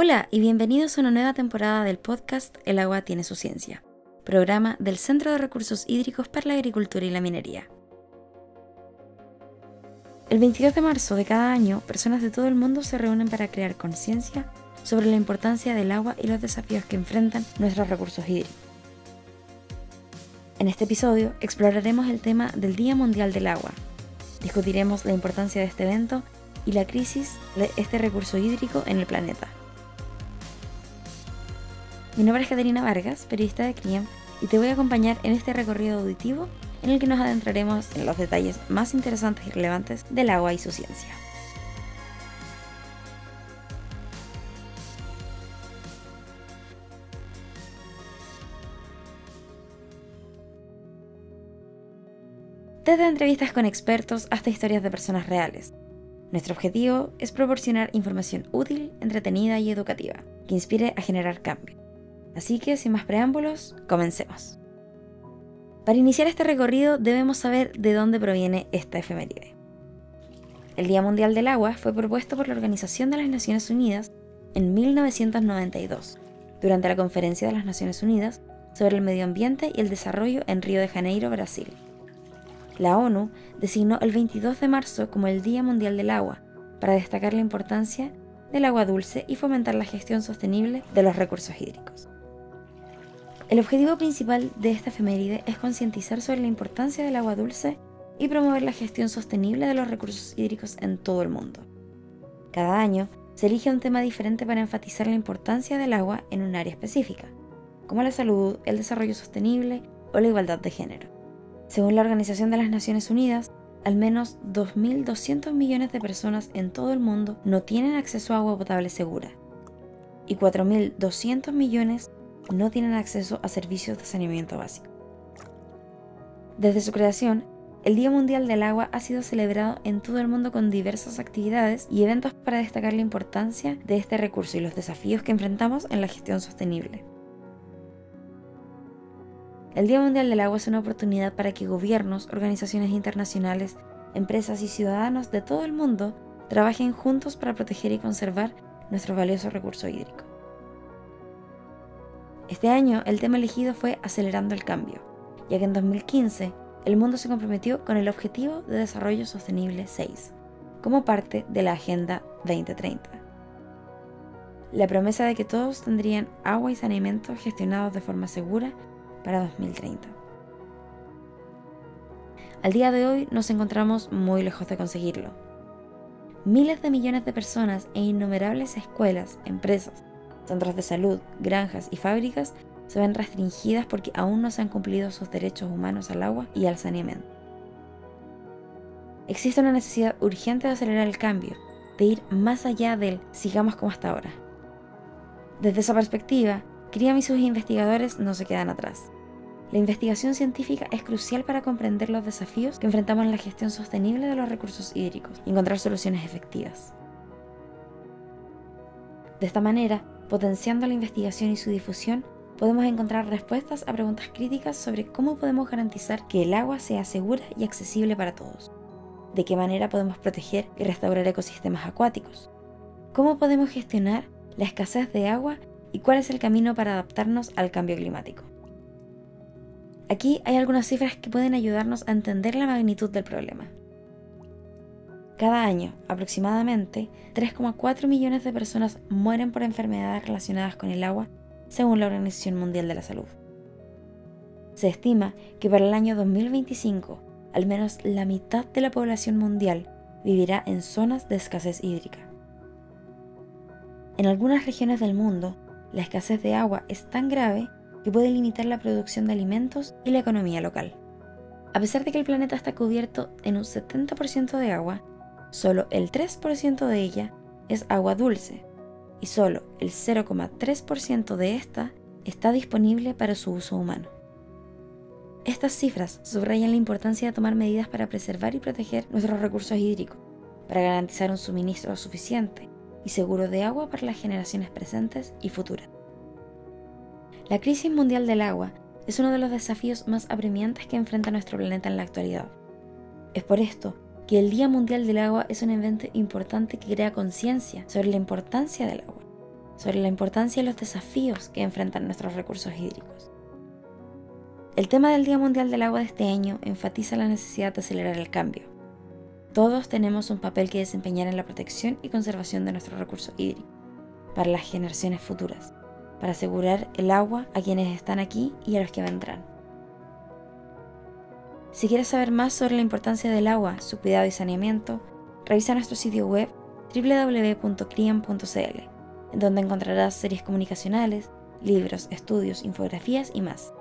Hola y bienvenidos a una nueva temporada del podcast El agua tiene su ciencia, programa del Centro de Recursos Hídricos para la Agricultura y la Minería. El 22 de marzo de cada año, personas de todo el mundo se reúnen para crear conciencia sobre la importancia del agua y los desafíos que enfrentan nuestros recursos hídricos. En este episodio exploraremos el tema del Día Mundial del Agua. Discutiremos la importancia de este evento y la crisis de este recurso hídrico en el planeta. Mi nombre es Caterina Vargas, periodista de CRIEM, y te voy a acompañar en este recorrido auditivo en el que nos adentraremos en los detalles más interesantes y relevantes del agua y su ciencia. Desde entrevistas con expertos hasta historias de personas reales. Nuestro objetivo es proporcionar información útil, entretenida y educativa, que inspire a generar cambio. Así que, sin más preámbulos, comencemos. Para iniciar este recorrido debemos saber de dónde proviene esta efeméride. El Día Mundial del Agua fue propuesto por la Organización de las Naciones Unidas en 1992, durante la Conferencia de las Naciones Unidas sobre el Medio Ambiente y el Desarrollo en Río de Janeiro, Brasil. La ONU designó el 22 de marzo como el Día Mundial del Agua para destacar la importancia del agua dulce y fomentar la gestión sostenible de los recursos hídricos. El objetivo principal de esta efeméride es concientizar sobre la importancia del agua dulce y promover la gestión sostenible de los recursos hídricos en todo el mundo. Cada año se elige un tema diferente para enfatizar la importancia del agua en un área específica, como la salud, el desarrollo sostenible o la igualdad de género. Según la Organización de las Naciones Unidas, al menos 2.200 millones de personas en todo el mundo no tienen acceso a agua potable segura y 4.200 millones no tienen acceso a servicios de saneamiento básico. Desde su creación, el Día Mundial del Agua ha sido celebrado en todo el mundo con diversas actividades y eventos para destacar la importancia de este recurso y los desafíos que enfrentamos en la gestión sostenible. El Día Mundial del Agua es una oportunidad para que gobiernos, organizaciones internacionales, empresas y ciudadanos de todo el mundo trabajen juntos para proteger y conservar nuestro valioso recurso hídrico. Este año el tema elegido fue Acelerando el Cambio, ya que en 2015 el mundo se comprometió con el Objetivo de Desarrollo Sostenible 6, como parte de la Agenda 2030. La promesa de que todos tendrían agua y saneamiento gestionados de forma segura para 2030. Al día de hoy nos encontramos muy lejos de conseguirlo. Miles de millones de personas e innumerables escuelas, empresas, centros de salud, granjas y fábricas se ven restringidas porque aún no se han cumplido sus derechos humanos al agua y al saneamiento. Existe una necesidad urgente de acelerar el cambio, de ir más allá del sigamos como hasta ahora. Desde esa perspectiva, CRIAM y sus investigadores no se quedan atrás. La investigación científica es crucial para comprender los desafíos que enfrentamos en la gestión sostenible de los recursos hídricos y encontrar soluciones efectivas. De esta manera, Potenciando la investigación y su difusión, podemos encontrar respuestas a preguntas críticas sobre cómo podemos garantizar que el agua sea segura y accesible para todos. De qué manera podemos proteger y restaurar ecosistemas acuáticos. Cómo podemos gestionar la escasez de agua y cuál es el camino para adaptarnos al cambio climático. Aquí hay algunas cifras que pueden ayudarnos a entender la magnitud del problema. Cada año, aproximadamente 3,4 millones de personas mueren por enfermedades relacionadas con el agua, según la Organización Mundial de la Salud. Se estima que para el año 2025, al menos la mitad de la población mundial vivirá en zonas de escasez hídrica. En algunas regiones del mundo, la escasez de agua es tan grave que puede limitar la producción de alimentos y la economía local. A pesar de que el planeta está cubierto en un 70% de agua, solo el 3% de ella es agua dulce y solo el 0,3% de esta está disponible para su uso humano. Estas cifras subrayan la importancia de tomar medidas para preservar y proteger nuestros recursos hídricos, para garantizar un suministro suficiente y seguro de agua para las generaciones presentes y futuras. La crisis mundial del agua es uno de los desafíos más apremiantes que enfrenta nuestro planeta en la actualidad. Es por esto que el Día Mundial del Agua es un evento importante que crea conciencia sobre la importancia del agua, sobre la importancia y los desafíos que enfrentan nuestros recursos hídricos. El tema del Día Mundial del Agua de este año enfatiza la necesidad de acelerar el cambio. Todos tenemos un papel que desempeñar en la protección y conservación de nuestro recurso hídrico para las generaciones futuras, para asegurar el agua a quienes están aquí y a los que vendrán. Si quieres saber más sobre la importancia del agua, su cuidado y saneamiento, revisa nuestro sitio web www.criam.cl, en donde encontrarás series comunicacionales, libros, estudios, infografías y más.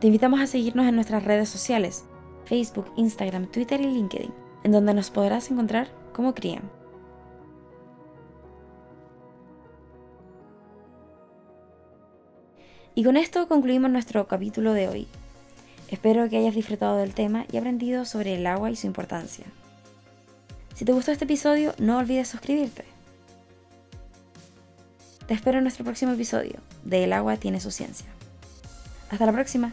Te invitamos a seguirnos en nuestras redes sociales, Facebook, Instagram, Twitter y LinkedIn, en donde nos podrás encontrar como CRIAM. Y con esto concluimos nuestro capítulo de hoy. Espero que hayas disfrutado del tema y aprendido sobre el agua y su importancia. Si te gustó este episodio, no olvides suscribirte. Te espero en nuestro próximo episodio de El agua tiene su ciencia. Hasta la próxima.